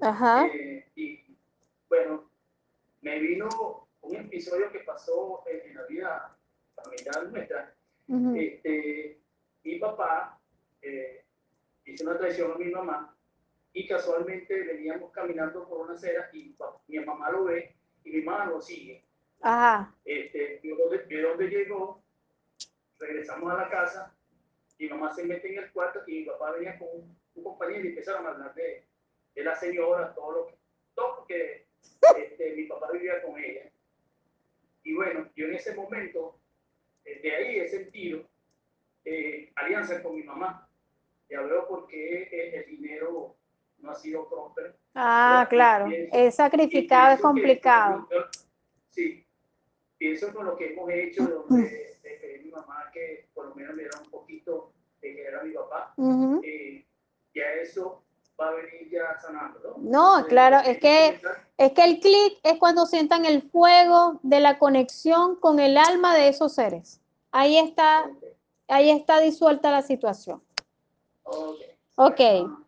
Ajá. Eh, y bueno, me vino un episodio que pasó en, en la vida familiar nuestra. ujú. Este, mi papá eh, hizo una traición a mi mamá y casualmente veníamos caminando por una acera y mi mamá lo ve y mi mamá lo sigue. Ajá. Este, vio dónde llegó, regresamos a la casa, mi mamá se mete en el cuarto y mi papá venía con un, un compañero y empezaron a hablar de, la señora, todo lo que, todo porque este, mi papá vivía con ella. Y bueno, yo en ese momento, eh, de ahí he sentido eh, alianza con mi mamá. Ya veo por qué eh, el dinero no ha sido próspero. Ah, Yo claro. pienso- Es sacrificado, es pienso que- complicado. sí, pienso con lo que hemos hecho, donde le pedí a mi mamá que por lo menos me diera un poquito de que era mi papá, Ujú. eh, ya eso va a venir ya sanando, ¿no? No, claro, es que- Es que el clic es cuando sientan el fuego de la conexión con el alma de esos seres. Ahí está, ahí está disuelta la situación. ok. Ok. Ah,